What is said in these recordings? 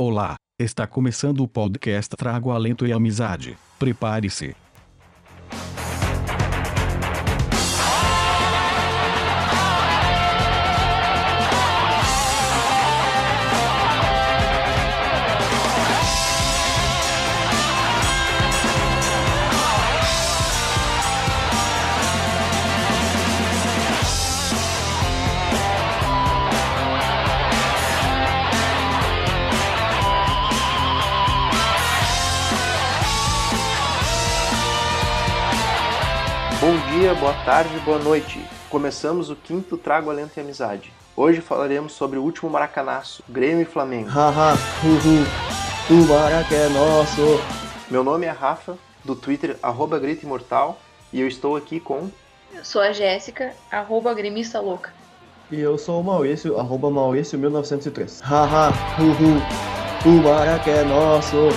Olá, está começando o podcast Trago Alento e Amizade. Prepare-se. Boa tarde, boa noite. Começamos o quinto Trago Alento e Amizade. Hoje falaremos sobre o último maracanaço, Grêmio e Flamengo. Haha, uhu, o Maraca é nosso. Meu nome é Rafa, do Twitter arroba Grito Imortal, e eu estou aqui com... Eu sou a Jéssica, arroba gremista louca. E eu sou o Maurício, arroba Maurício1903. Haha, uhu, o Maraca é nosso.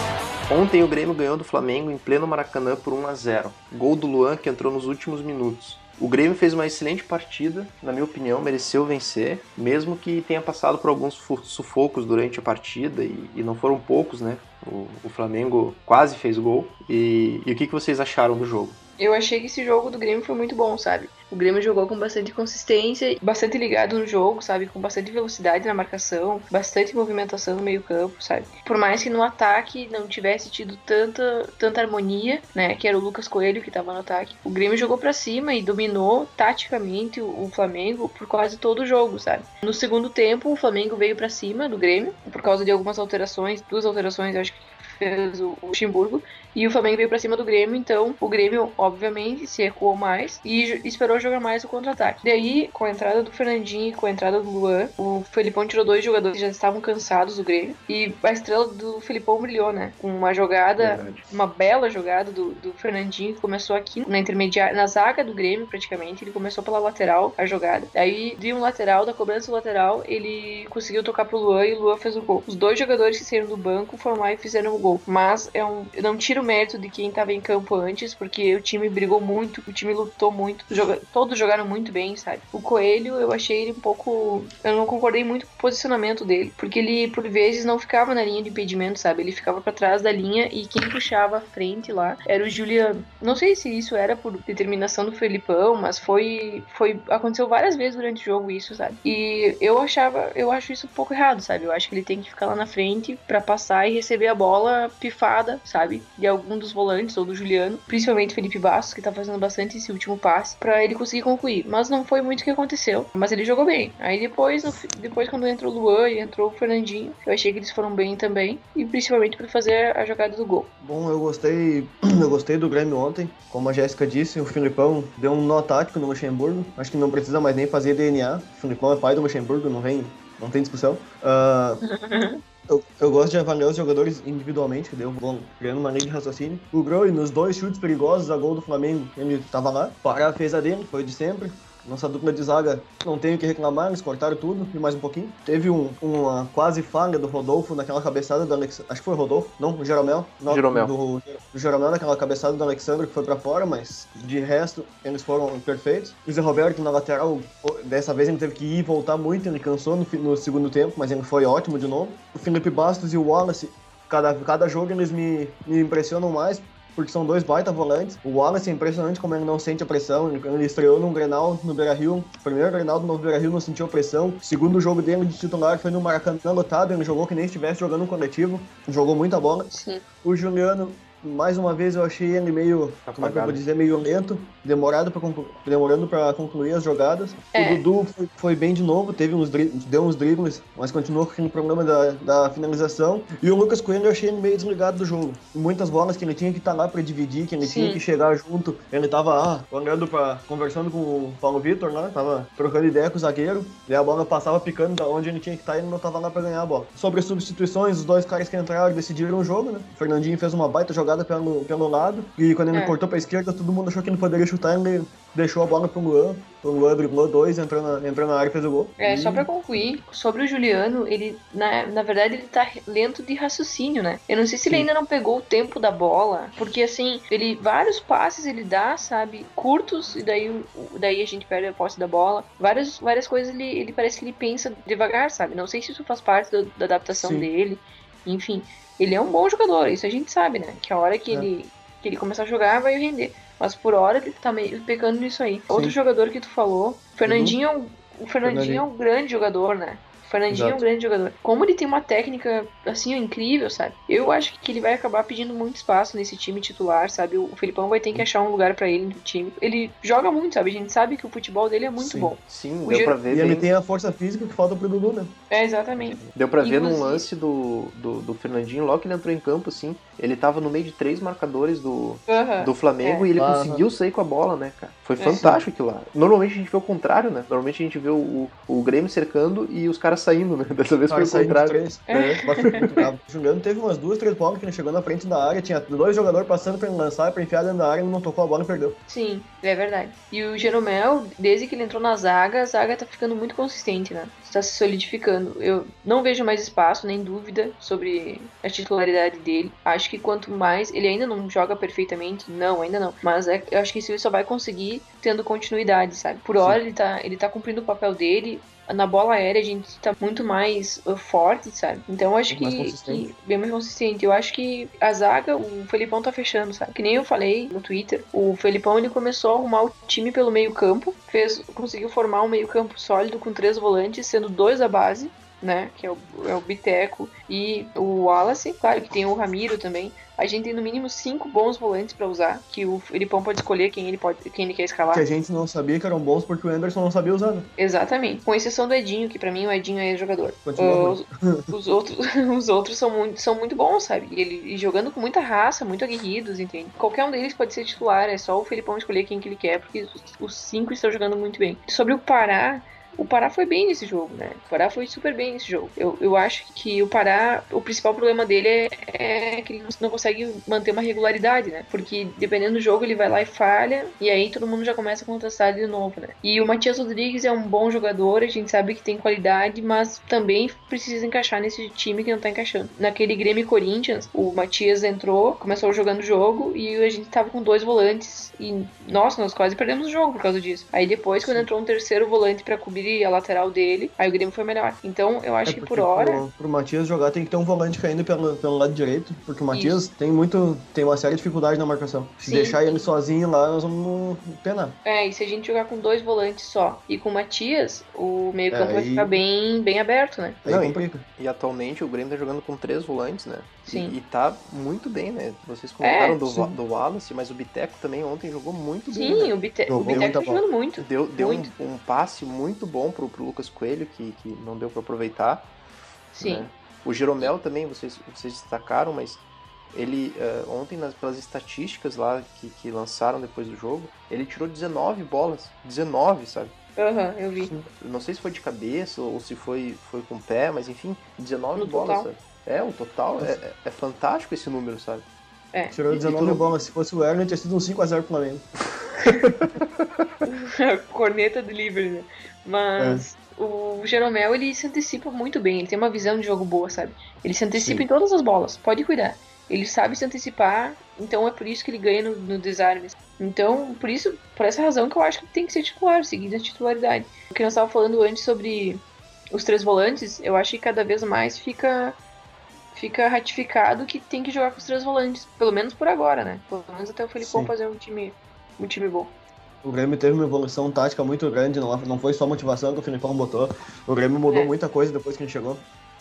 Ontem o Grêmio ganhou do Flamengo em pleno Maracanã por 1 a 0. Gol do Luan que entrou nos últimos minutos. O Grêmio fez uma excelente partida, na minha opinião, mereceu vencer, mesmo que tenha passado por alguns sufocos durante a partida, e, e não foram poucos, né? O, o Flamengo quase fez gol. E, e o que, que vocês acharam do jogo? Eu achei que esse jogo do Grêmio foi muito bom, sabe? O Grêmio jogou com bastante consistência, bastante ligado no jogo, sabe? Com bastante velocidade na marcação, bastante movimentação no meio-campo, sabe? Por mais que no ataque não tivesse tido tanta, tanta harmonia, né? Que era o Lucas Coelho que tava no ataque. O Grêmio jogou pra cima e dominou taticamente o, Flamengo por quase todo o jogo, sabe? No segundo tempo, o Flamengo veio pra cima do Grêmio, por causa de algumas alterações, duas alterações, eu acho que fez o Luxemburgo e o Flamengo veio pra cima do Grêmio, então o Grêmio, obviamente, se recuou mais e esperou jogar mais o contra-ataque. Daí, com a entrada do Fernandinho e com a entrada do Luan, o Felipão tirou dois jogadores que já estavam cansados do Grêmio e a estrela do Felipão brilhou, né? Com uma jogada, Verdade. uma bela jogada do, do Fernandinho que começou aqui na intermediária, na zaga do Grêmio, praticamente. Ele começou pela lateral a jogada. Daí, de um lateral, da cobrança do lateral, ele conseguiu tocar pro Luan e o Luan fez o gol. Os dois jogadores que saíram do banco foram lá e fizeram o gol. Mas é um, não tiro o mérito de quem tava em campo antes, porque o time brigou muito, o time lutou muito, joga- todos jogaram muito bem, sabe? O Coelho, eu achei ele um pouco. Eu não concordei muito com o posicionamento dele, porque ele, por vezes, não ficava na linha de impedimento, sabe? Ele ficava pra trás da linha e quem puxava a frente lá era o Juliano. Não sei se isso era por determinação do Felipão, mas foi. foi aconteceu várias vezes durante o jogo isso, sabe? E eu achava, eu acho isso um pouco errado, sabe? Eu acho que ele tem que ficar lá na frente pra passar e receber a bola pifada, sabe? De algum dos volantes ou do Juliano, principalmente Felipe Bastos, que tá fazendo bastante esse último passe, pra ele conseguir concluir. Mas não foi muito o que aconteceu. Mas ele jogou bem. Aí depois, no depois quando entrou o Luan e entrou o Fernandinho, eu achei que eles foram bem também. E principalmente pra fazer a jogada do gol. Bom, eu gostei, eu gostei do Grêmio ontem. Como a Jéssica disse, o Filipão deu um nó tático no Luxemburgo. Acho que não precisa mais nem fazer DNA. O Filipão é pai do Luxemburgo, não vem, não tem discussão. Ah, Eu, eu gosto de avaliar os jogadores individualmente, que deu bom, criando uma linha de raciocínio. O Groi, nos dois chutes perigosos a gol do Flamengo, ele tava lá. Pará fez a dele, foi de sempre. Nossa dupla de zaga não tenho o que reclamar, eles cortaram tudo e mais um pouquinho. Teve um, uma quase falha do Rodolfo naquela cabeçada do Alex. Acho que foi o Rodolfo, não, o Jeromel. Não, Jeromel. Do, do Jeromel naquela cabeçada do Alexandre que foi pra fora, mas de resto eles foram perfeitos. O Zé Roberto na lateral, dessa vez ele teve que ir e voltar muito, ele cansou no, no segundo tempo, mas ele foi ótimo de novo. O Felipe Bastos e o Wallace, cada, cada jogo eles me, me impressionam mais, porque são dois baita volantes. O Wallace é impressionante como ele não sente a pressão. Ele, estreou num Grenal no Beira-Rio. Primeiro Grenal do Novo Beira-Rio não sentiu a pressão. Segundo jogo dele de titular foi no Maracanã lotado. Ele jogou que nem se estivesse jogando um coletivo. Jogou muita bola. Sim. O Juliano, mais uma vez, eu achei ele meio, como é que eu vou dizer, meio lento, demorado pra demorando para concluir as jogadas. É. O Dudu foi, foi bem de novo, teve uns deu uns dribles, mas continuou com aquele problema da, da finalização. E o Lucas Coelho eu achei ele meio desligado do jogo. Muitas bolas que ele tinha que estar lá pra dividir, que ele Sim. tinha que chegar junto. Ele tava ah, olhando para conversando com o Paulo Vitor lá, tava trocando ideia com o zagueiro, e a bola passava picando da onde ele tinha que estar e ele não tava lá pra ganhar a bola. Sobre as substituições, os dois caras que entraram decidiram o jogo, né? O Fernandinho fez uma baita jogada pelo, pelo lado, e quando ele É. cortou pra esquerda, todo mundo achou que ele poderia chutar, ele deixou a bola pro Luan. O Luan driblou dois, entrou na, entrou na área e fez o gol. É, E- só pra concluir, sobre o Juliano, ele, na, na verdade, ele tá lento de raciocínio, né? Eu não sei se ele Sim. ainda não pegou o tempo da bola, porque assim, ele, vários passes ele dá, sabe, curtos, e daí, daí a gente perde a posse da bola. Várias, várias coisas ele, ele parece que ele pensa devagar, sabe? Não sei se isso faz parte do- da adaptação Sim. dele. Enfim, ele é um bom jogador, isso a gente sabe, né? Que a hora que, É. ele, que ele começar a jogar vai render. Mas por hora ele tá meio pecando nisso aí. Outro jogador que tu falou, o Fernandinho, é um- o Fernandinho é um grande jogador, né? O Fernandinho é um Exato. grande jogador. Como ele tem uma técnica, assim, incrível, sabe? Eu acho que ele vai acabar pedindo muito espaço nesse time titular, sabe? O Felipão vai ter que achar um lugar pra ele no time. Ele joga muito, sabe? A gente sabe que o futebol dele é muito Sim. bom. Sim, O deu Giro- pra ver E ele bem. tem a força física que falta pro Dudu, né? É, exatamente. Deu pra ver num lance do, do, do Fernandinho, logo que ele entrou em campo, assim, ele tava no meio de três marcadores do, Aham. do Flamengo É. e ele Aham. conseguiu sair com a bola, né, cara? Foi É. fantástico aquilo lá. Normalmente a gente vê o contrário, né? Normalmente a gente vê o, o, o Grêmio cercando e os caras saindo, né? Dessa vez foi o contrário. três. É, mas foi muito bravo. O Juliano teve umas duas, três bolas que ele chegou na frente da área, tinha dois jogadores passando pra ele lançar, pra enfiar dentro da área, ele não tocou a bola e perdeu. Sim, é verdade. E o Jeromel, desde que ele entrou na zaga, a zaga tá ficando muito consistente, né? Está se solidificando. Eu não vejo mais espaço, nem dúvida sobre a titularidade dele. Acho que quanto mais. Ele ainda não joga perfeitamente, não, ainda não. Mas é- eu acho que isso ele só vai conseguir tendo continuidade, sabe? Por hora ele tá, ele tá cumprindo o papel dele. Na bola aérea a gente tá muito mais uh, forte, sabe? Então eu acho mais que, consistente. que bem mais consistente. Eu acho que a zaga, o Felipão tá fechando, sabe? Que nem eu falei no Twitter, o Felipão ele começou a arrumar o time pelo meio-campo, fez, conseguiu formar um meio-campo sólido com três volantes, sendo dois da base. Né, que é o, é o Biteco e o Wallace, claro que tem o Ramiro também. A gente tem no mínimo cinco bons volantes pra usar, que o Felipão pode escolher quem ele pode, quem ele quer escalar. Que a gente não sabia que eram bons porque o Anderson não sabia usar, né? Exatamente. Com exceção do Edinho, que pra mim o Edinho é jogador. Ruim. os, os outros, os outros são muito, são muito bons, sabe? E ele e jogando com muita raça, muito aguerridos, entende? Qualquer um deles pode ser titular, é só o Felipão escolher quem que ele quer, porque os, os cinco estão jogando muito bem. Sobre o Pará, o Pará foi bem nesse jogo, né? O Pará foi super bem nesse jogo. Eu, eu acho que o Pará, o principal problema dele é, é que ele não consegue manter uma regularidade, né? Porque dependendo do jogo, ele vai lá e falha, e aí todo mundo já começa a contestar ele de novo, né? E o Matias Rodrigues é um bom jogador, a gente sabe que tem qualidade, mas também precisa encaixar nesse time que não tá encaixando. Naquele Grêmio Corinthians, o Matias entrou, começou jogando o jogo, e a gente tava com dois volantes, e nossa, nós quase perdemos o jogo por causa disso. Aí depois, quando entrou um terceiro volante pra cobrir a lateral dele, aí o Grêmio foi melhor. Então, eu acho É que por hora. Pro, pro Matias jogar tem que ter um volante caindo pelo, pelo lado direito, porque o Matias tem muito. tem uma séria dificuldade na marcação. Se Sim, deixar ele sozinho lá, nós vamos penar. É, e se a gente jogar com dois volantes só e com o Matias, o meio-campo É, vai ficar bem, bem aberto, né? Aí Não, e- complica. E atualmente o Grêmio tá jogando com três volantes, né? Sim. E, e tá muito bem, né? Vocês comentaram É, do, sim. Wa- do Wallace, mas o Biteco também ontem jogou muito bem. Sim, né? o Bite- o Biteco tá jogando muito. Deu, deu um, Muito. um passe muito bom pro, pro Lucas Coelho, que, que não deu pra aproveitar. Sim. né? O Jeromel também, vocês, vocês destacaram, mas ele, eh, ontem, nas, pelas estatísticas lá que, que lançaram depois do jogo, ele tirou 19 bolas. 19, sabe? Aham, eu vi. Não sei se foi de cabeça ou se foi, foi com o pé, mas enfim, 19 No bolas, total. sabe? É, o total é, é- é fantástico esse número, sabe? É. Tirou E- e 19 tu- bolas. Se fosse o Erner, tinha sido um 5x0 pro Flamengo. Corneta delivery, né? Mas o Jeromel, ele se antecipa muito bem. Ele tem uma visão de jogo boa, sabe? Ele se antecipa Sim. em todas as bolas. Pode cuidar. Ele sabe se antecipar, então é por isso que ele ganha no, no desarme. Então, por isso, por essa razão que eu acho que tem que ser titular, seguindo a titularidade. O que nós estávamos falando antes sobre os três volantes, eu acho que cada vez mais fica fica ratificado que tem que jogar com os três volantes, pelo menos por agora, né? Pelo menos até o Felipão Sim. fazer um time um time bom. O Grêmio teve uma evolução tática muito grande, não, não foi só motivação que o Filipão botou. O Grêmio mudou É. muita coisa depois que ele chegou.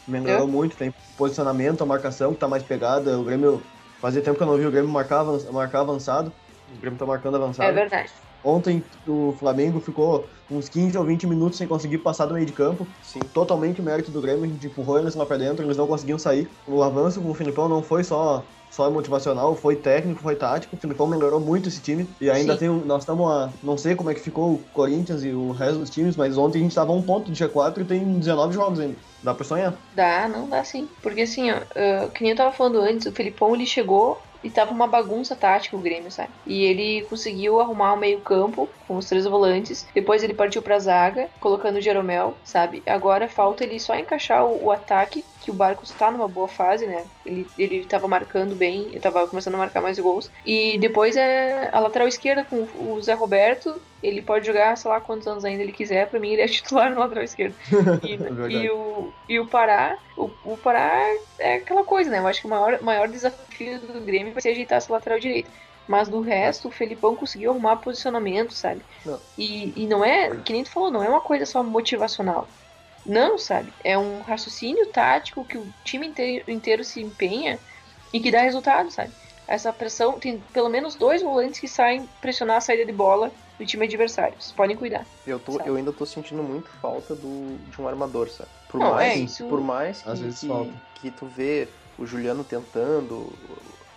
Melhorou muito, tem posicionamento, a marcação que tá mais pegada. O Grêmio. Fazia tempo que eu não vi o Grêmio marcar, marcar avançado. O Grêmio tá marcando avançado. É verdade. Ontem o Flamengo ficou uns 15 ou 20 minutos sem conseguir passar do meio de campo. Sim. Totalmente mérito do Grêmio, a gente empurrou eles lá pra dentro, eles não conseguiam sair. O avanço com o Filipão não foi só, só motivacional, foi técnico, foi tático. O Filipão melhorou muito esse time. E ainda Sim. tem um, nós estamos a. Não sei como é que ficou o Corinthians e o resto dos times, mas ontem a gente tava a um ponto de G4 e tem 19 jogos ainda. Dá pra sonhar. Dá, não dá sim. Porque assim, ó, ah, que nem eu tava falando antes, o Felipão ele chegou e tava uma bagunça tática o Grêmio, sabe? E ele conseguiu arrumar o meio-campo com os três volantes. Depois ele partiu pra zaga, colocando o Jeromel, sabe? Agora falta ele só encaixar o, o ataque que o Barcos tá numa boa fase, né? Ele, ele tava marcando bem, ele tava começando a marcar mais gols. E depois é a lateral esquerda com o Zé Roberto. Ele pode jogar, sei lá, quantos anos ainda ele quiser. Pra mim, ele é titular no lateral esquerdo. E, É e, o, e o Pará, o, o Pará é aquela coisa, né? Eu acho que o maior, maior desafio do Grêmio vai ser ajeitar essa lateral direita. Mas do resto, o Felipão conseguiu arrumar posicionamento, sabe? Não. E, e não é, que nem tu falou, não é uma coisa só motivacional. Não, sabe? É um raciocínio tático que o time inteiro, inteiro se empenha e que dá resultado, sabe? Essa pressão, tem pelo menos dois volantes que saem pressionar a saída de bola do time adversário. Vocês podem cuidar. Eu, tô, Sabe? eu ainda tô sentindo muito falta do, de um armador, sabe? Por Não, mais, é, isso- por mais Às que, vezes que, falta. que tu vê o Juliano tentando,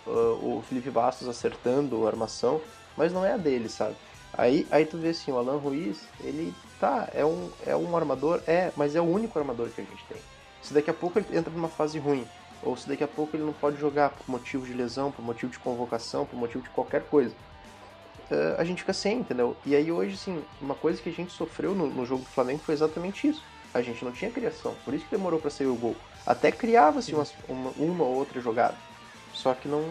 o, o Felipe Bastos acertando a armação, mas não é a dele, sabe? Aí, aí tu vê assim, o Alan Ruiz, ele tá, é um, é um armador, é, mas é o único armador que a gente tem. Se daqui a pouco ele entra numa fase ruim, ou se daqui a pouco ele não pode jogar por motivo de lesão, por motivo de convocação, por motivo de qualquer coisa, eh, a gente fica sem, entendeu? E aí hoje, assim, uma coisa que a gente sofreu no, no jogo do Flamengo foi exatamente isso. A gente não tinha criação, por isso que demorou pra sair o gol. Até criava-se uma, uma ou outra jogada, só que não,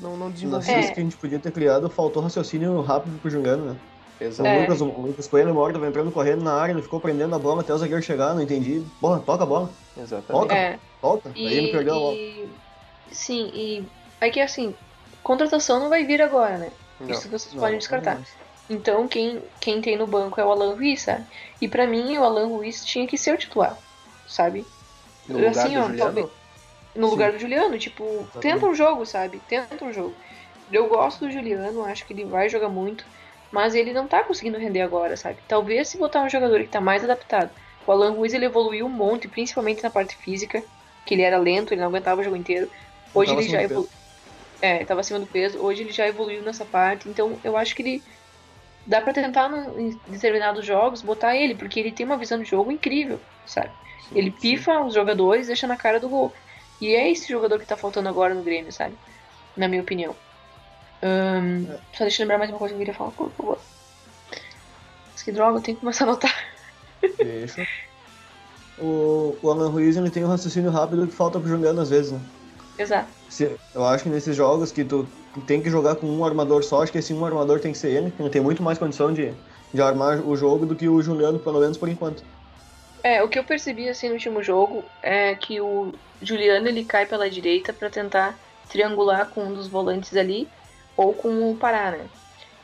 não, não Nas desenvolvia. É. que a gente podia ter criado, faltou raciocínio rápido pro Juliano, né? O, Exato. É. Lucas, o Lucas Coelho, uma hora tava entrando correndo na área, ele ficou prendendo a bola até o zagueiro chegar, não entendi. Porra, toca a bola, Exatamente. Toca. É. volta. Aí ele E, perdeu a bola. e- sim, e é que assim, contratação não vai vir agora, né? Não. Isso vocês Não, podem descartar. Então quem, quem tem no banco é o Alan Ruiz, sabe? E pra mim o Alan Ruiz tinha que ser o titular, sabe? No lugar assim, do ó, Juliano, talvez- No Sim. lugar do Juliano, tipo, tenta um jogo, sabe? Tenta um jogo. Eu gosto do Juliano, acho que ele vai jogar muito, mas ele não tá conseguindo render agora, sabe? Talvez se botar um jogador que tá mais adaptado. O Alan Ruiz ele evoluiu um monte, principalmente na parte física, que ele era lento, ele não aguentava o jogo inteiro. Hoje ele já evoluiu. É, tava acima do peso. Hoje ele já evoluiu nessa parte, então eu acho que ele dá pra tentar em determinados jogos botar ele, porque ele tem uma visão de jogo incrível, sabe? sim, Ele sim. pifa os jogadores, deixa na cara do gol. E é esse jogador que tá faltando agora no Grêmio, sabe? Na minha opinião. Ahn, Só deixa eu lembrar mais uma coisa que eu queria falar, por favor. Mas que droga, eu tenho que começar a anotar. Deixa. O, o Alan Ruiz ele tem um raciocínio rápido que falta pro Juliano às vezes, né? Exato. Se- eu acho que nesses jogos que tu tem que jogar com um armador só, acho que esse um armador tem que ser ele, que ele tem muito mais condição de, de armar o jogo do que o Juliano, pelo menos por enquanto. É, o que eu percebi assim no último jogo é que o Juliano ele cai pela direita pra tentar triangular com um dos volantes ali ou com o Pará, né?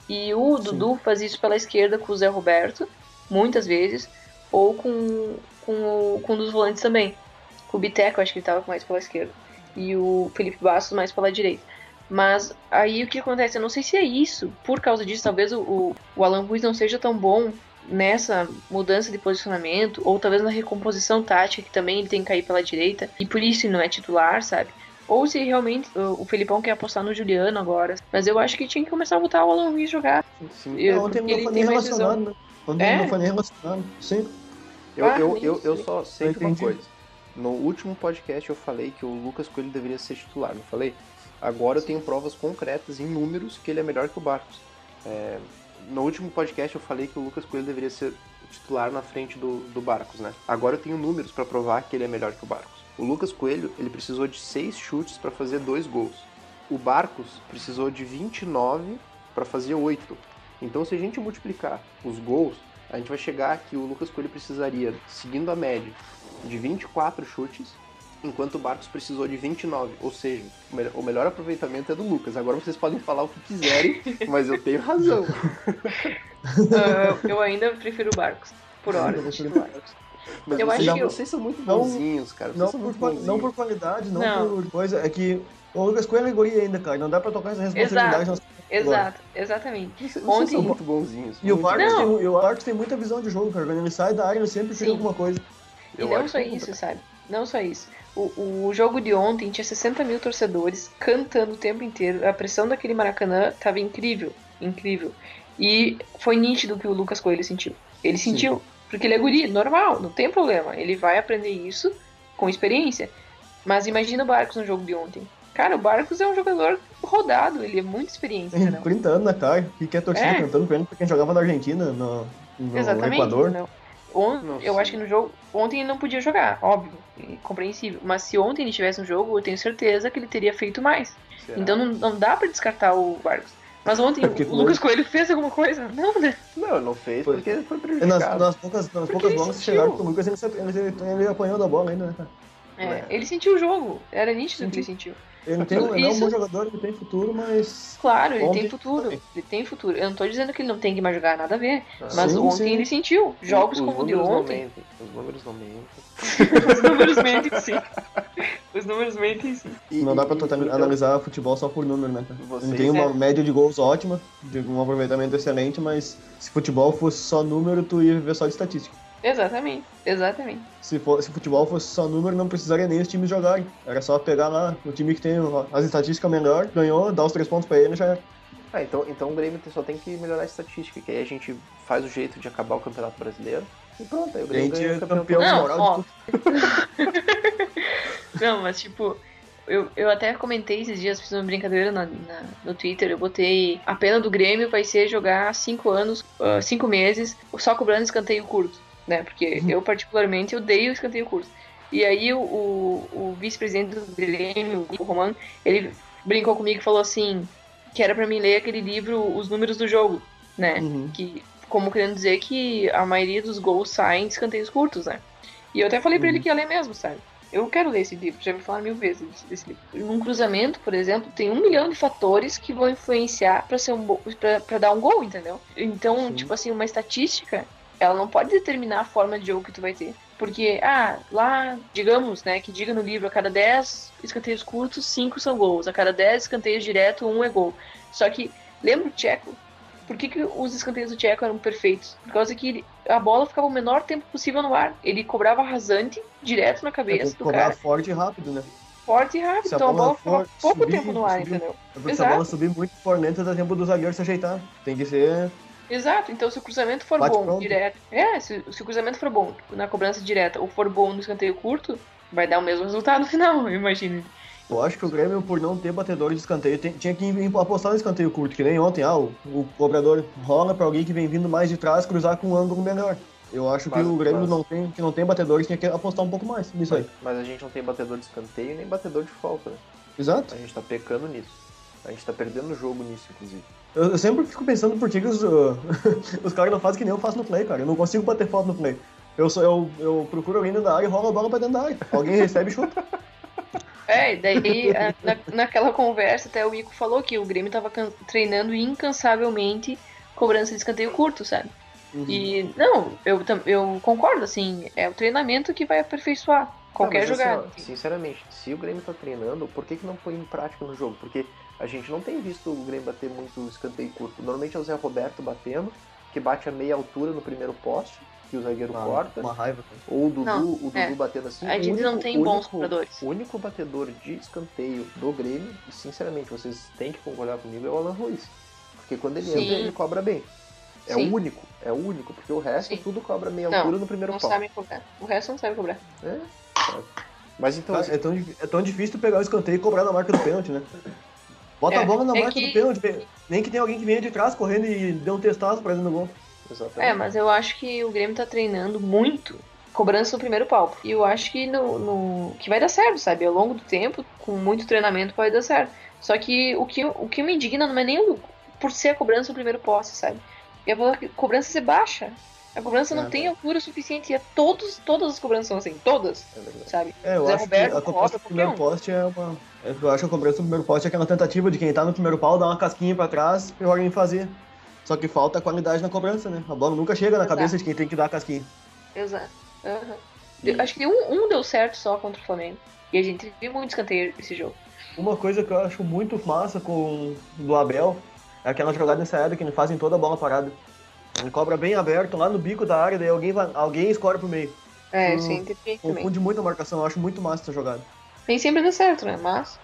E o Sim. Dudu faz isso pela esquerda com o Zé Roberto, muitas vezes, ou com, com, o- com um dos volantes também. Com o Biteco, acho que ele tava mais pela esquerda. E o Felipe Bastos mais pela direita. Mas aí o que acontece? Eu não sei se é isso. Por causa disso, talvez o, o, o Alan Ruiz não seja tão bom nessa mudança de posicionamento, ou talvez na recomposição tática, que também ele tem que cair pela direita, e por isso ele não é titular, sabe? Ou se realmente o Felipão quer apostar no Juliano agora. Mas eu acho que tinha que começar a botar o Alan Ruiz jogar. Sim. Eu- Não, ontem porque não ele foi tem nem mais relacionado, né? Ontem É? não foi nem relacionado. Sim. Eu, Ah, eu, nem eu, eu só sei Eu uma coisa. No último podcast eu falei que o Lucas Coelho deveria ser titular, não falei? Agora eu tenho provas concretas em números que ele é melhor que o Barcos. É, no último podcast eu falei que o Lucas Coelho deveria ser titular na frente do, do Barcos, né? Agora eu tenho números pra provar que ele é melhor que o Barcos. O Lucas Coelho, ele precisou de seis chutes pra fazer dois gols. O Barcos precisou de 29 pra fazer oito. Então se a gente multiplicar os gols, a gente vai chegar que o Lucas Coelho precisaria, seguindo a média, de 24 chutes, enquanto o Barcos precisou de 29. Ou seja, o melhor, o aproveitamento é do Lucas. Agora vocês podem falar o que quiserem, mas eu tenho razão. Uh, eu ainda prefiro o Barcos, por hora. Eu de titular. Mas Eu vocês, acho que vocês são muito Não- bonzinhos, cara. Vocês Não são por, bonzinhos. não por qualidade, não, Não. por coisa. É que o Lucas Coelho é guri ainda, cara. Não dá pra tocar essa responsabilidade. nas- Exato, exatamente. Vocês, vocês Ontem- são muito bonzinhos. E o Vargas, tem, e o Vargas tem muita visão de jogo, cara. Quando ele sai da área, ele sempre cria alguma coisa. E Eu não só é isso, sabe? Não só isso. O, o jogo de ontem tinha 60 mil torcedores cantando o tempo inteiro. A pressão daquele Maracanã tava incrível, incrível. E foi nítido que o Lucas Coelho sentiu. Ele Sim. Porque ele é guri, normal, não tem problema. Ele vai aprender isso com experiência. Mas imagina o Barcos no jogo de ontem. Cara, o Barcos é um jogador rodado, ele é muito experiente, Tem entendeu? 30 anos na cara. E que é torcida É. cantando pra ele, pra quem jogava na Argentina, no, no Exatamente. Equador. Não eu sei. acho que no jogo. Ontem ele não podia jogar, óbvio, compreensível. Mas se ontem ele tivesse um jogo, eu tenho certeza que ele teria feito mais. Será? Então não, não dá pra descartar o Vargas. Mas ontem É o Lucas Coelho fez alguma coisa? Não, né? Não, não fez Foi. porque ele foi E prejudicado. nas, nas poucas, nas poucas ele bolas chegaram pro Lucas, ele, sempre- ele, ele apanhou da bola ainda, né, cara? É, É. Ele sentiu o jogo. Era nítido que ele sentiu. Ele, tem, ele é um Isso- bom jogador, ele tem futuro, mas. Claro, ele Ontem tem futuro. Ele tem futuro. Eu não tô dizendo que ele não tem que mais jogar, nada a ver. Ah. Mas Sim, ontem sim. ele sentiu. Jogos Os como o de números não ontem. mentem. Os números não mentem. Os números mentem sim. Os números mentem sim. E- Não dá pra então, analisar futebol só por número, né? Vocês- Ele tem uma É. média de gols ótima, de um aproveitamento excelente, mas se futebol fosse só número, tu ia viver só de estatística. Exatamente. Exatamente. Se, for, se futebol fosse só número, não precisaria nem os times jogarem. Era só pegar lá o time que tem as estatísticas melhor, ganhou, dá os três pontos pra ele e já era. Ah, então, então o Grêmio só tem que melhorar a estatística, que aí a gente faz o jeito de acabar o Campeonato Brasileiro e pronto, aí o Grêmio ganha é o campeonato campeão Não, moral ó. de tudo. Não, mas tipo, eu, eu até comentei esses dias, fiz uma brincadeira na, na- no Twitter, eu botei a pena do Grêmio vai ser jogar cinco anos, ah, cinco meses, só cobrando escanteio curto, né? Porque eu particularmente odeio escanteio curto. E aí o, o, vice-presidente do Grêmio, o Roman, ele brincou comigo e falou assim, que era pra mim ler aquele livro Os Números do Jogo, né? Uhum. que como querendo dizer que a maioria dos gols saem de escanteios curtos, né? E eu até falei pra ele Uhum. que ia ler mesmo, sabe? Eu quero ler esse livro, já me falaram mil vezes desse- livro. Num cruzamento, por exemplo, tem um milhão de fatores que vão influenciar pra ser um pra dar um gol, entendeu? Então, Sim. tipo assim, uma estatística, ela não pode determinar a forma de jogo que tu vai ter. Porque, ah, lá, digamos, né, que diga no livro, a cada 10 escanteios curtos, 5 são gols. A cada 10 escanteios direto, 1 é gol. Só que, lembra o Tcheco? Por que, que os escanteios do Tcheco eram perfeitos? Por causa que a bola ficava o menor tempo possível no ar. Ele cobrava rasante, direto na cabeça do cara, forte e rápido, né? forte e rápido. Se Então a bola bola ficava pouco subir, tempo no ar, subir. entendeu? Porque se a bola subir muito por dentro, dá tempo do zagueiro se ajeitar. Tem que ser. Exato, então se o cruzamento for Bate bom pronto. direto. É, se, se o cruzamento for bom na cobrança direta ou for bom no escanteio curto, vai dar o mesmo resultado no final, eu imagino. Eu acho que o Grêmio, por não ter batedor de escanteio, tem- tinha que apostar no escanteio curto, que nem ontem. Ah, o, o cobrador rola pra alguém que vem vindo mais de trás cruzar com um ângulo melhor. Eu acho Mas- que o Grêmio mas- não tem, que não tem batedores, tinha que apostar um pouco mais nisso aí. Mas a gente não tem batedor de escanteio nem batedor de falta, né? Exato. A gente tá pecando nisso. A gente tá perdendo o jogo nisso, inclusive. Eu, eu sempre fico pensando por que que os, uh, os caras não fazem que nem eu faço no play, cara. Eu não consigo bater falta no play. Eu, só, eu, eu procuro alguém dentro da área e rolo a bola pra dentro da área. Alguém recebe e chuta. É, e daí na, naquela conversa até o Ico falou que o Grêmio tava treinando incansavelmente cobrança de escanteio curto, sabe? Uhum. E não, eu, eu concordo, assim, é o treinamento que vai aperfeiçoar qualquer Não, assim, jogada. ó, sinceramente, se o Grêmio tá treinando, por que, que não põe em prática no jogo? Porque a gente não tem visto o Grêmio bater muito escanteio curto. Normalmente é o Zé Roberto batendo, que bate a meia altura no primeiro poste, que o zagueiro Uma, corta. uma raiva. Ou o Dudu, Não, o Dudu é. batendo assim. A gente não tem bons único- cobradores. O único batedor de escanteio do Grêmio, e sinceramente, vocês têm que concordar comigo, é o Alan Ruiz. Porque quando ele Sim. entra, ele cobra bem. É Sim. o único, é o único, porque o resto Sim. tudo cobra meia Não, altura no primeiro Não pau. sabem cobrar. O resto não sabe cobrar. É, sabe? Mas então, Cara, é, tão, é tão difícil pegar o escanteio e cobrar na marca do pênalti, né? Bota É, a bola na é marca que- do pênalti. Nem que tenha alguém que venha de trás correndo e dê um testaço pra dentro do gol. exatamente. É, mas eu acho que o Grêmio tá treinando muito cobrança no primeiro palco. E eu acho que no, no- que vai dar certo, sabe? Ao longo do tempo, com muito treinamento, pode dar certo. Só que o que, o que me indigna não é nem o- por ser a cobrança no primeiro poste, sabe? É a cobrança ser baixa. A cobrança não É. tem altura suficiente. E é todos, todas as cobranças são assim. Todas, É sabe? É, eu Zé acho Roberto que a cobra cobrança do primeiro um. poste é uma. Eu acho que a cobrança do primeiro poste é aquela tentativa de quem tá no primeiro pau dar uma casquinha pra trás e alguém fazer. Só que falta qualidade na cobrança, né? A bola nunca chega na Exato. cabeça de quem tem que dar a casquinha. Exato. Aham. E- Acho que um, um deu certo só contra o Flamengo. E a gente viu muito escanteio nesse jogo. Uma coisa que eu acho muito massa com do Abel é aquela jogada ensaiada que ele faz em toda a bola parada. Ele cobra bem aberto lá no bico da área, daí alguém, vai, alguém escora pro meio. É, Hum, sim, também. Confunde muito a marcação, eu acho muito massa essa jogada. Nem sempre dá certo, né? Mas.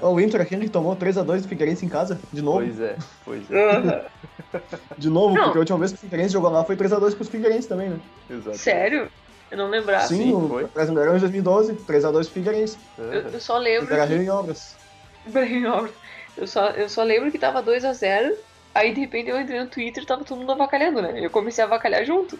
Ó, O Inter aquele que tomou 3x2 do Figueirense em casa, de novo. Pois é, pois é. De novo, Não. porque a última vez que o Figueirense jogou lá foi 3x2 pros Figueirense também, né? Exatamente. Sério? Eu não lembrava. Sim, sim, no foi. Brasileirão em 2012, 3x2 pro Figueirense. Eu, eu só lembro. Era que- Rio em obras. Bem, óbvio. Eu só, eu só lembro que tava 2x0. Aí de repente eu entrei no Twitter e tava todo mundo avacalhando, né? Eu comecei a avacalhar junto.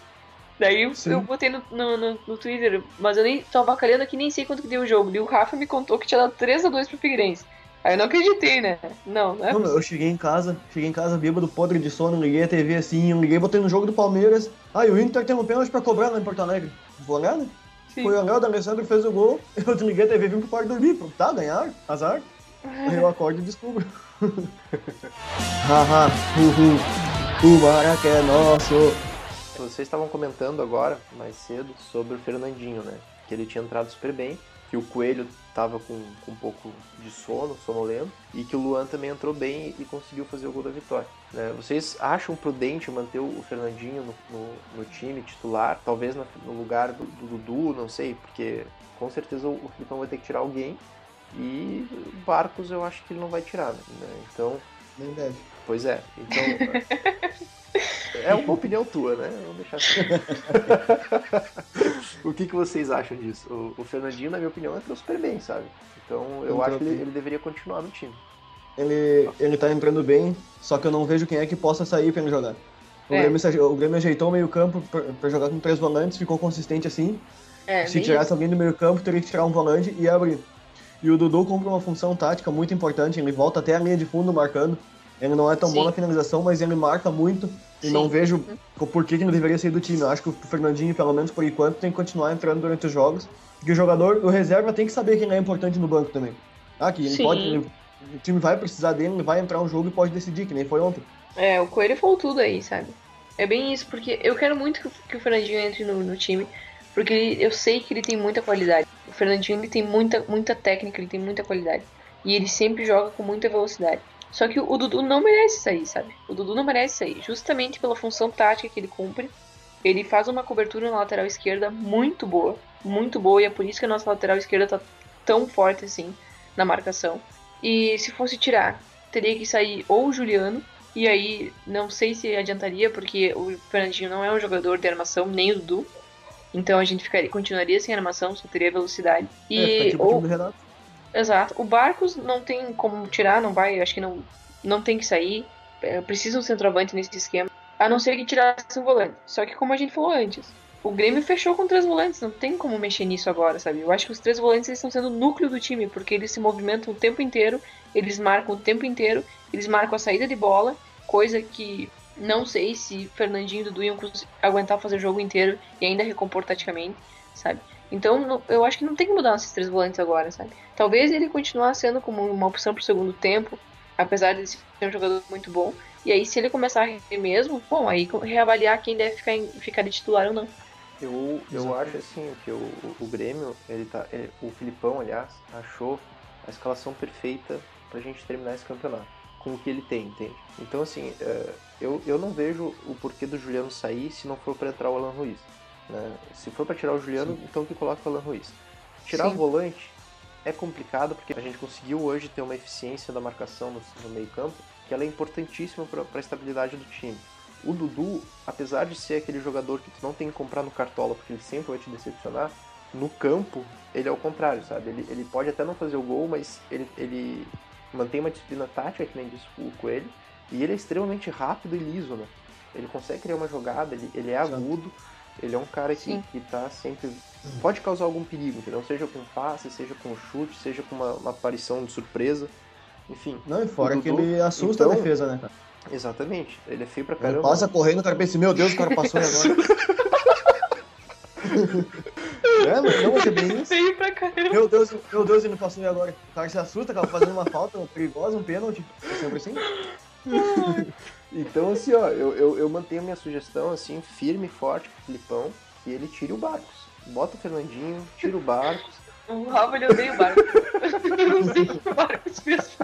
Daí eu, eu botei no, no, no, no Twitter, mas eu nem tô avacalhando aqui, nem sei quanto que deu o jogo. E o Rafa me contou que tinha dado 3x2 pro Figueirense. Aí eu não acreditei, né? Não, não é Não, eu cheguei em casa, cheguei em casa bêbado, podre de sono, liguei a TV assim, liguei, botei no jogo do Palmeiras. Ah, e o Inter tem um pênalti pra cobrar lá em Porto Alegre. Vou olhar, né? Sim. Foi o Léo da Alessandro que fez o gol, eu desliguei a TV e vim pro quarto dormir. Tá, ganhar, azar. Aí eu acordo e descubro. Haha, uhul, o Maraca é nosso. Vocês estavam comentando agora, mais cedo, sobre o Fernandinho, né? Que ele tinha entrado super bem, que o Coelho tava com, com um pouco de sono, sonolento, e que o Luan também entrou bem e conseguiu fazer o gol da vitória. né? Vocês acham prudente manter o Fernandinho no, no- no time titular, talvez na- no lugar do, do Dudu, não sei, porque com certeza o, o Filipão vai ter que tirar alguém, e o Barcos eu acho que ele não vai tirar, né? Então, Nem deve. Pois é, então. é uma opinião tua, né? Vamos deixar assim. o que, que vocês acham disso? O, o Fernandinho, na minha opinião, entrou super bem, sabe? Então eu Entrou acho que ele, ele deveria continuar no time. Ele, ele tá entrando bem, só que eu não vejo quem é que possa sair pra ele jogar. O, É. Grêmio, o Grêmio ajeitou o meio campo pra, jogar com três volantes, ficou consistente assim. É, Se tirasse alguém do meio campo, teria que tirar um volante e abrir. E o Dudu cumpre uma função tática muito importante, ele volta até a linha de fundo marcando. Ele não é tão bom Sim. na finalização, mas ele marca muito e Sim. não vejo o porquê que ele deveria sair do time. Eu acho que o Fernandinho, pelo menos por enquanto, tem que continuar entrando durante os jogos. Porque o jogador, o reserva, tem que saber que ele é importante no banco também. Ah, que ele Sim. pode, ele- o time vai precisar dele, ele vai entrar um jogo e pode decidir, que nem foi ontem. É, o Coelho falou tudo aí, sabe? É bem isso, porque eu quero muito que, o- que o Fernandinho entre no, no time, porque eu sei que ele tem muita qualidade. O Fernandinho ele tem muita, muita técnica, ele tem muita qualidade. E ele sempre joga com muita velocidade. Só que o Dudu não merece sair, sabe? O Dudu não merece sair, justamente pela função tática que ele cumpre. Ele faz uma cobertura na lateral esquerda muito boa, muito boa, e é por isso que a nossa lateral esquerda tá tão forte assim na marcação. E se fosse tirar, teria que sair ou o Juliano, e aí não sei se adiantaria, porque o Fernandinho não é um jogador de armação, nem o Dudu. Então a gente ficaria, continuaria sem armação, só teria velocidade. é, E fica tipo o ou, exato, o Barcos não tem como tirar, não vai, acho que não, não tem que sair. É, Precisa um centroavante nesse esquema. A não ser que tirasse um volante. Só que como a gente falou antes, o Grêmio fechou com três volantes, não tem como mexer nisso agora, sabe? Eu acho que os três volantes eles estão sendo o núcleo do time, porque eles se movimentam o tempo inteiro, eles marcam o tempo inteiro, eles marcam a saída de bola, coisa que não sei se Fernandinho e Dudu iam aguentar fazer o jogo inteiro e ainda recompor taticamente, sabe? Então eu acho que não tem que mudar esses três volantes agora, sabe? Talvez ele continuar sendo como uma opção pro segundo tempo, apesar de ser um jogador muito bom. E aí, se ele começar a render mesmo, bom, aí reavaliar quem deve ficar, em- ficar de titular ou não. Eu, eu Exatamente. acho assim que o, o Grêmio, ele tá. ele- o Filipão, aliás, achou a escalação perfeita pra gente terminar esse campeonato. Com o que ele tem, entende? Então assim, é, eu, eu não vejo o porquê do Juliano sair se não for pra entrar o Alan Ruiz. né? Se for pra tirar o Juliano, então que coloca o Alan Ruiz. Tirar Sim. o volante é complicado porque a gente conseguiu hoje ter uma eficiência da marcação no, no meio campo que ela é importantíssima para a estabilidade do time. O Dudu, apesar de ser aquele jogador que tu não tem que comprar no cartola porque ele sempre vai te decepcionar, no campo ele é o contrário, sabe? Ele, ele pode até não fazer o gol, mas ele, ele mantém uma disciplina tática, que nem disse o Coelho, e ele é extremamente rápido e liso, né? Ele consegue criar uma jogada, ele, ele é Exato. agudo, ele é um cara que, Sim. que tá sempre. Pode causar algum perigo, entendeu? Seja com passe, seja com chute, seja com uma, uma aparição de surpresa. Enfim, Não, e fora O que Dudu, ele assusta então, a defesa, né, cara? exatamente. Ele é feio pra Ele caramba. passa correndo, o cara pensa, meu Deus, o cara passou agora. é, mas não, mas é bem isso. Feio pra caramba. Meu Deus, meu Deus, ele não passou e agora. O cara se assusta, acaba fazendo uma falta perigosa, um pênalti. É sempre assim. Então, assim, ó, eu, eu, eu mantenho minha sugestão, assim, firme e forte pro Filipão, que ele tire o Barcos. Bota o Fernandinho, tira o Barcos. O Rafa ele odeia o Barcos. Eu não sei o que o Barcos fez.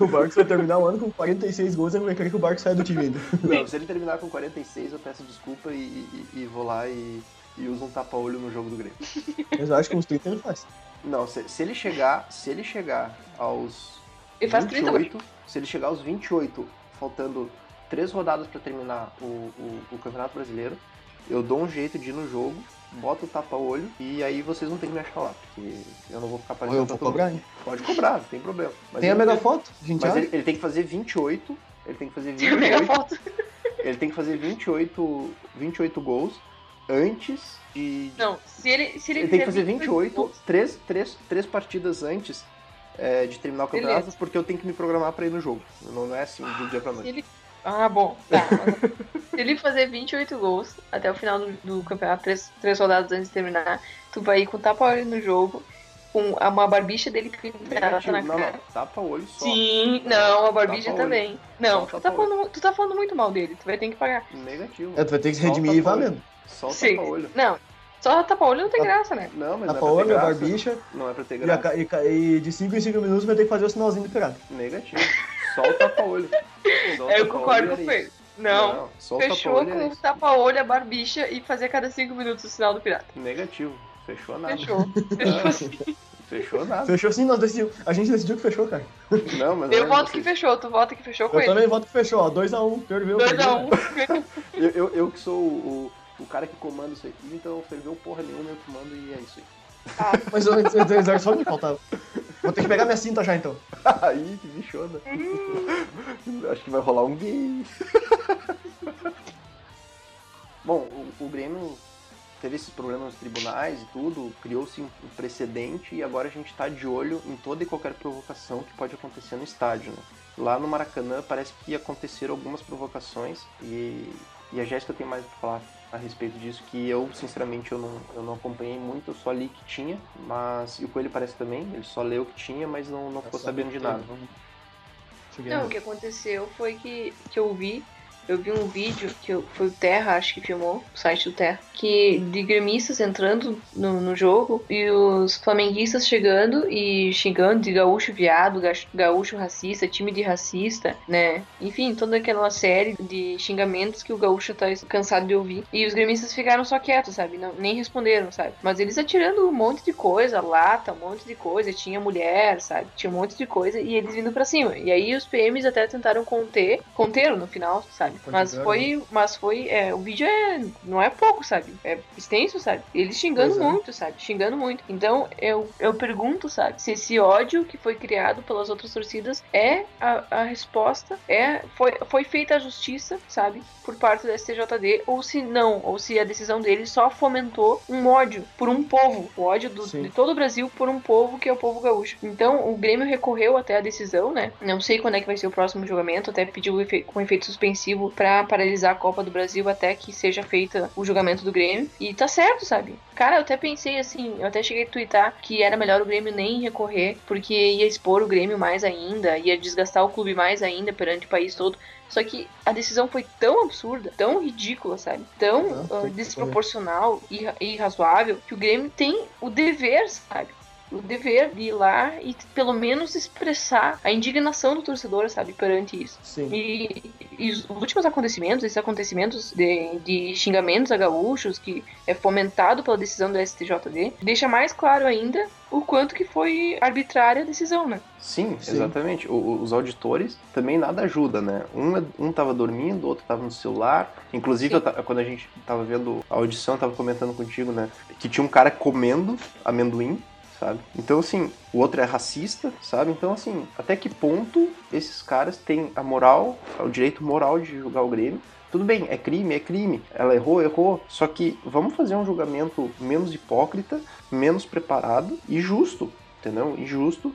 O Barcos vai terminar o ano com 46 gols e ele vai querer que o Barcos saia do time ainda. Não, se ele terminar com 46, eu peço desculpa e, e, e vou lá e, e uso um tapa-olho no jogo do Grêmio. Mas eu acho que uns 30 ele faz. Não, se, se ele chegar, se ele chegar aos Ele faz 30 gols. 28, se ele chegar aos 28, faltando três rodadas pra terminar o, o, o Campeonato Brasileiro, eu dou um jeito de ir no jogo, boto o tapa-olho e aí vocês não tem que me achar lá, porque eu não vou ficar Ou aparecendo eu vou todo cobrar, mundo. hein? Pode cobrar, não tem problema. Mas Tem a mega foto, gente Mas ele, ele tem que fazer 28, ele tem que fazer Tem a mega 28, foto. ele tem que fazer 28, 28 gols antes de. Não, se ele. Se ele, Ele tem que fazer 28, gols- três, três, três partidas antes é, de terminar o campeonato, Beleza. porque eu tenho que me programar pra ir no jogo. Não, não é assim de um dia pra Se noite. ele... Ah, bom. Tá. Se ele fazer 28 gols até o final do, do campeonato, três, três rodadas antes de terminar, tu vai ir com tapa-olho no jogo, com a- uma barbicha dele pintada Negativo. na Não, cara. não, tapa o olho só. Sim, não, a barbicha Tapa-olho. também. Não, tu tá, tapa-olho. falando, tu tá falando muito mal dele, tu vai ter que pagar. Negativo. É, tu vai ter que se redimir e tapa-olho. valendo. Só Sim. tapa olho. Não, só tapa-olho não tem Tapa- graça, né? Não, mas Tapa não é olho, pra a ter graça. barbicha, Não é pra ter e, a graça. e, ca- e de 5 em 5 minutos vai ter que fazer o sinalzinho do pirata. Negativo. Só o tapa-olho. O Eu tapa-olho concordo era com o isso. Não, só o fechou tapa-olho era com isso. tapa-olho, a barbicha e fazer a cada 5 minutos o sinal do pirata. Negativo. Fechou nada. Fechou. Fechou assim. Fechou nada. Fechou sim, nós decidimos. A gente decidiu que fechou, cara. Não, mas Eu não é voto que fechou, tu vota que fechou com Eu ele. também voto que fechou, ó. 2x1, ferveu. 2x1. Eu, eu, eu que sou o, o, cara que comanda isso aqui, então ferveu porra nenhuma, eu comando e é isso aí. Ah, Mas eu- eu- eu- só me faltava. Vou ter que pegar minha cinta já então. Aí, que bichona. Acho que vai rolar um gay. Bom, o, o Grêmio teve esses problemas nos tribunais e tudo, criou-se um um precedente e agora a gente está de olho em toda e qualquer provocação que pode acontecer no estádio. Né? Lá no Maracanã parece que aconteceram algumas provocações e, e a Jéssica tem mais para falar a respeito disso, que eu, sinceramente, eu não, eu não acompanhei muito, eu só li que tinha, mas e o Coelho parece também, ele só leu que tinha, mas não, não ficou sabendo de nada. Não, o que aconteceu foi que, que eu vi, eu vi um vídeo que foi o Terra, acho que filmou, o site do Terra, que de gremistas entrando no, no jogo e os flamenguistas chegando e xingando de gaúcho viado, ga- gaúcho racista, time de racista, né? Enfim, toda aquela série de xingamentos que o gaúcho tá cansado de ouvir. E os gremistas ficaram só quietos, sabe? Não, nem responderam, sabe? Mas eles atirando um monte de coisa, lata, um monte de coisa, tinha mulher, sabe? Tinha um monte de coisa e eles vindo pra cima. E aí os PMs até tentaram conter, conteram no final, sabe? Mas foi, mas foi, é, o vídeo é, não é pouco, sabe? É extenso, sabe? Eles xingando Pois é. muito, sabe? Xingando muito. Então eu, eu pergunto, sabe? Se esse ódio que foi criado pelas outras torcidas é a, a resposta, é foi, foi feita a justiça, sabe? Por parte do STJD, ou se não, ou se a decisão dele só fomentou um ódio por um povo, o ódio do- de todo o Brasil por um povo que é o povo gaúcho. Então o Grêmio recorreu até a decisão, né? Não sei quando é que vai ser o próximo julgamento, até pediu efe- com efeito suspensivo pra paralisar a Copa do Brasil até que seja feita o julgamento do Grêmio. E tá certo, sabe? Cara, eu até pensei assim, eu até cheguei a twittar que era melhor o Grêmio nem recorrer, porque ia expor o Grêmio mais ainda, ia desgastar o clube mais ainda perante o país todo. Só que a decisão foi tão absurda, tão ridícula, sabe? Tão que desproporcional e e irrazoável que o Grêmio tem o dever, sabe? O dever de ir lá e pelo menos expressar a indignação do torcedor, sabe, perante isso. Sim. E, e os últimos acontecimentos, esses acontecimentos de, de xingamentos a gaúchos, que é fomentado pela decisão do STJD, deixa mais claro ainda o quanto que foi arbitrária a decisão, né? Sim, Sim. exatamente. O- os auditores também nada ajuda, né? Um, é- um tava dormindo, o outro tava no celular. Inclusive, eu quando a gente tava vendo a audição, eu tava comentando contigo, né? Que tinha um cara comendo amendoim, sabe? Então, assim, o outro é racista, sabe? Então, assim, até que ponto esses caras têm a moral, o direito moral de julgar o Grêmio? Tudo bem, é crime, é crime. Ela errou, errou. Só que vamos fazer um julgamento menos hipócrita, menos preparado e justo, entendeu? E justo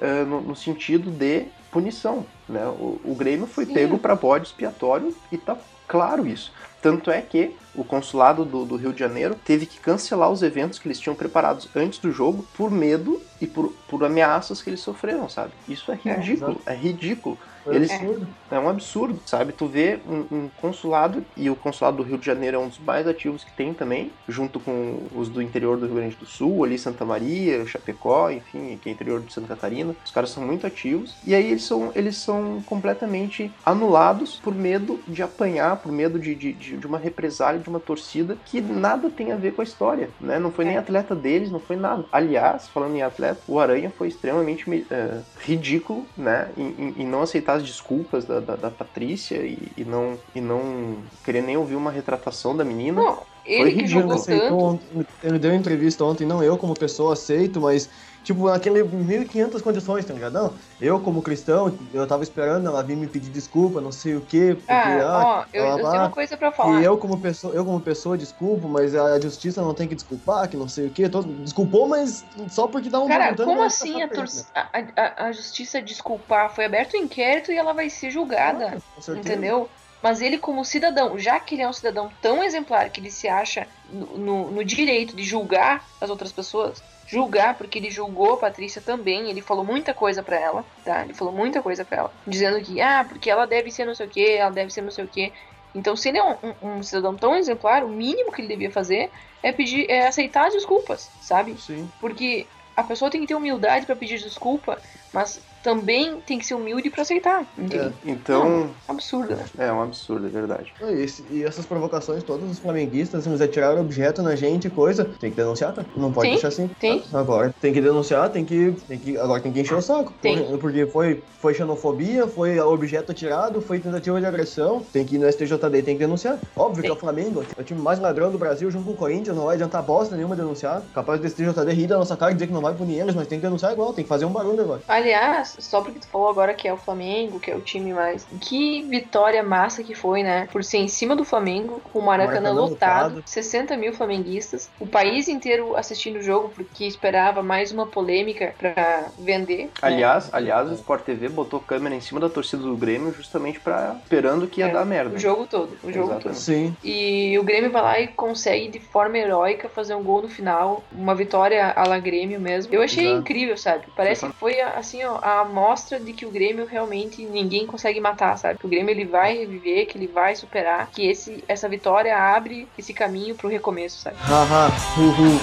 eh, no, no sentido de punição, né? O, o Grêmio foi Sim. pego para bode expiatório e tá claro isso. Tanto é que o consulado do, do Rio de Janeiro teve que cancelar os eventos que eles tinham preparados antes do jogo por medo e por, por ameaças que eles sofreram, sabe? Isso é ridículo, é, ridículo. Foi Eles- absurdo. É um absurdo, sabe? Tu vê um, um consulado, e o consulado do Rio de Janeiro é um dos mais ativos que tem também, junto com os do interior do Rio Grande do Sul, ali Santa Maria, Chapecó, enfim, que é interior de Santa Catarina. Os caras são muito ativos. E aí eles são, eles são completamente anulados por medo de apanhar, por medo de, de, de de uma represália de uma torcida que nada tem a ver com a história, né? Não foi nem É. atleta deles, não foi nada. Aliás, falando em atleta, o Aranha foi extremamente me- eh, ridículo, né? Em, em- em não aceitar as desculpas da, da, da Patrícia e, e não, e não querer nem ouvir uma retratação da menina. Não, ele que ridículo. jogou tanto. ele deu entrevista ontem, não eu como pessoa aceito, mas tipo, naquele 1500 condições, tá ligado? Não, eu como cristão, eu tava esperando ela vir me pedir desculpa, não sei o quê, porque, Ah, ah, ó, eu, eu tenho uma coisa pra falar. E eu como pessoa, eu como pessoa desculpo, mas a justiça não tem que desculpar, que não sei o quê. Todo, desculpou, mas só porque dá um Cara, como assim a, a, a, a justiça desculpar? Foi aberto o inquérito e ela vai ser julgada. Com certeza. Entendeu? Mas ele, como cidadão, já que ele é um cidadão tão exemplar que ele se acha no, no- no direito de julgar as outras pessoas, julgar, porque ele julgou a Patrícia também, ele falou muita coisa pra ela, tá? Ele falou muita coisa pra ela, dizendo que, ah, porque ela deve ser não sei o que, ela deve ser não sei o que. Então, se ele é um, um- um cidadão tão exemplar, o mínimo que ele devia fazer é pedir, é aceitar as desculpas, sabe? Sim. Porque a pessoa tem que ter humildade pra pedir desculpa, mas também tem que ser humilde pra aceitar, entende? Então, Absurdo, né? é um absurdo, é verdade. E, e essas provocações, todos os flamenguistas, se eles atiraram objeto na gente e coisa, tem que denunciar, tá? Não pode Sim, deixar assim. tem. Agora tem que denunciar, tem que, tem que. Agora tem que encher o saco. Tem. Porque- Porque foi, foi xenofobia, foi objeto atirado, foi tentativa de agressão. Tem que ir no STJD, tem que denunciar. Óbvio que é o Flamengo, é o time mais ladrão do Brasil, junto com o Corinthians, não vai adiantar bosta nenhuma denunciar. Capaz do STJD rir da nossa cara e dizer que não vai punir eles, mas tem que denunciar igual, tem que fazer um barulho agora. Aliás, só porque tu falou agora que é o Flamengo, que é o time mais. Que vitória massa que foi, né? Por ser em cima do Flamengo, com o Maracanã, Maracanã lotado, lotado. 60 mil flamenguistas, o país inteiro assistindo o jogo porque esperava mais uma polêmica pra vender. né? Aliás, aliás, o Sport TV botou câmera em cima da torcida do Grêmio justamente para esperando que ia É, dar merda. O jogo todo, o jogo Exatamente. todo. Sim. E o Grêmio vai lá e consegue, de forma heróica, fazer um gol no final. Uma vitória à la Grêmio mesmo. Eu achei Exato. incrível, sabe? Parece que foi, assim, ó, a amostra de que o Grêmio realmente ninguém consegue matar, sabe? Que o Grêmio ele vai reviver, que ele vai superar. Que esse, essa vitória abre esse caminho pro recomeço, sabe? Haha, uhu.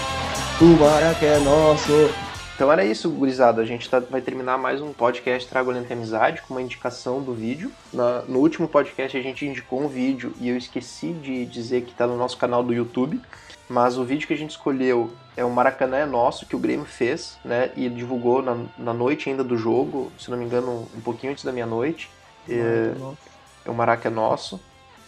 O Maracanã é nosso. Então era isso, gurizada. A gente tá- vai terminar mais um podcast Trago Lenta Amizade com uma indicação do vídeo. Na- no último podcast a gente indicou um vídeo e eu esqueci de dizer que tá no nosso canal do YouTube. Mas o vídeo que a gente escolheu é o Maracanã é Nosso, que o Grêmio fez, né? E divulgou na, na noite ainda do jogo, se não me engano, um pouquinho antes da meia-noite. É, é o Maraca é Nosso.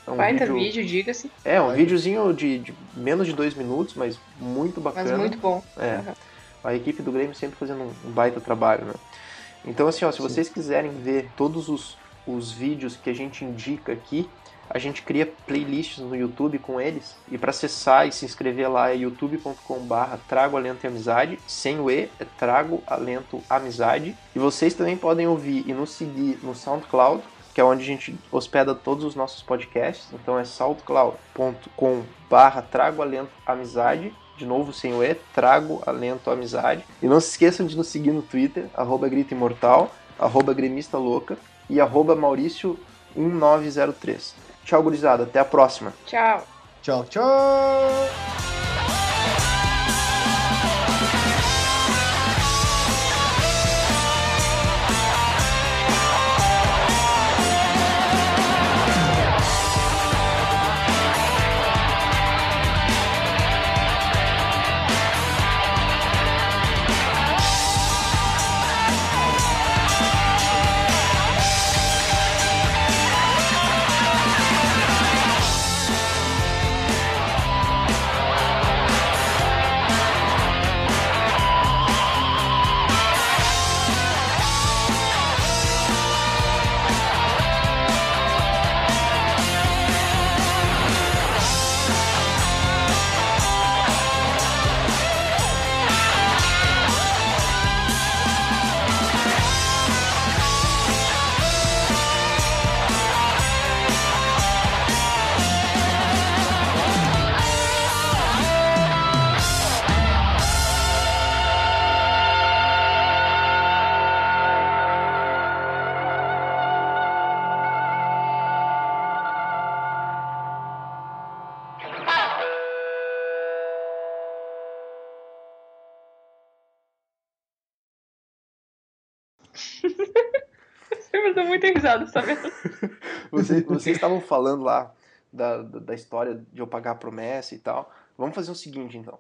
É um Baita vídeo, vídeo, diga-se, É, um Vai. videozinho de, de menos de dois minutos, mas muito mas bacana. muito bom. É. Uhum. A equipe do Grêmio sempre fazendo um um baita trabalho, né? Então, assim, ó, se Sim. vocês quiserem ver todos os, os vídeos que a gente indica aqui, a gente cria playlists no YouTube com eles. E para acessar e se inscrever lá é youtube.com/barra Trago Alento e Amizade. Sem o E, é Trago Alento Amizade. E vocês também podem ouvir e nos seguir no SoundCloud, que é onde a gente hospeda todos os nossos podcasts. Então é soundcloud.com/barra Trago Alento Amizade. De novo, sem o E, Trago Alento Amizade. E não se esqueçam de nos seguir no Twitter, arroba Grita Imortal, arroba Gremista Louca e arroba Maurício1903. Tchau, gurizada. Até a próxima. Tchau. Tchau, tchau. Eu tô muito risada, sabe? Vocês, vocês estavam falando lá da, da, da história de eu pagar a promessa e tal. Vamos fazer o seguinte, então.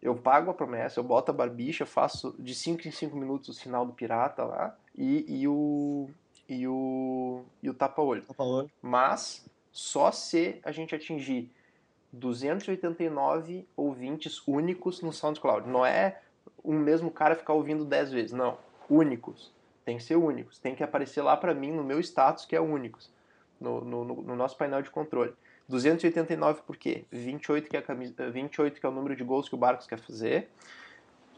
Eu pago a promessa, eu boto a barbicha, faço de 5 em 5 minutos o sinal do pirata lá e, e o. E o. E o tapa-olho. Tá falando? Mas só se a gente atingir 289 ouvintes únicos no SoundCloud. Não é um mesmo cara ficar ouvindo 10 vezes. Não. Únicos. Tem que ser únicos. Tem que aparecer lá para mim no meu status que é únicos. No, no, no, nosso painel de controle. 289 por quê? 28 que, é a camisa, 28 que é o número de gols que o Barcos quer fazer.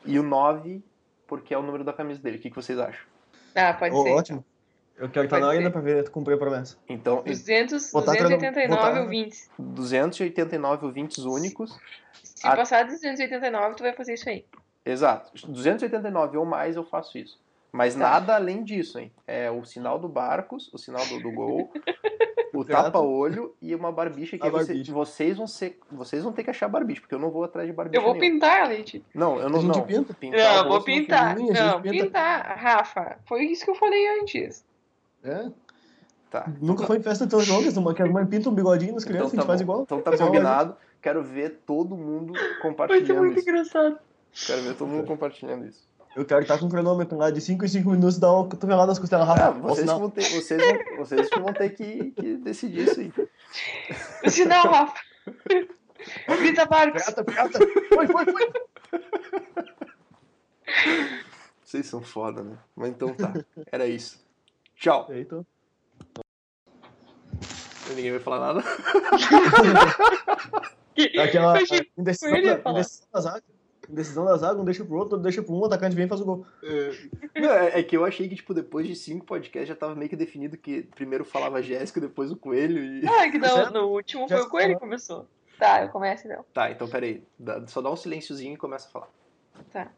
E o 9 porque é o número da camisa dele. O que, que vocês acham? Ah, pode Ô, ser. Ótimo. Eu quero estar Pode na arena pra ver cumprir a promessa. Então, 200, Botar 289 botar- ouvintes. 289 ouvintes únicos. Se A- passar dos 289, tu vai fazer isso aí. Exato. 289 ou mais eu faço isso. Mas Tá. nada além disso, hein? É o sinal do Barcos, o sinal do, do gol, o tapa-olho e uma barbicha que A você- barbicha. vocês vão ser. Vocês vão ter que achar barbicha, porque eu não vou atrás de barbicha. Eu vou nenhuma. pintar, gente. Não, eu não. A gente não. pinta. Pintar Não, vou não pintar. a gente Não, pinta. pintar. Rafa, foi isso que eu falei antes. É. Tá. Nunca foi em festa tão longas, uma que a mãe pinta um bigodinho nas crianças, Então a tá gente faz bom. igual. Então tá Faz a combinado. Quero ver todo mundo Vai ser compartilhando muito isso. engraçado. Quero ver todo mundo compartilhando isso. Eu quero estar com o cronômetro lá de 5 em 5 minutos e dar uma cotovelada nas costelas Ah, vocês, vão ter, vocês, vão, vocês que vão ter que, que decidir isso aí. Sinal, Rafa. Grita Barcos. Pirata, pirata. Foi, foi, foi. Vocês são foda, né? Mas então tá. Era isso. Tchau. Eita. Ninguém vai falar nada. Aquela indecisão, eu ia indecisão da zaga. Um deixa pro outro, outro deixa pro um, o atacante vem e faz o gol. Não, é, é que eu achei que, tipo, depois de cinco podcasts já tava meio que definido que primeiro falava a Jéssica, depois o Coelho e. Ah, que não, Certo? no último foi o Coelho que começou. Tá, eu começo então. Tá, então peraí. Dá- Só dá um silênciozinho e começa a falar. Tá.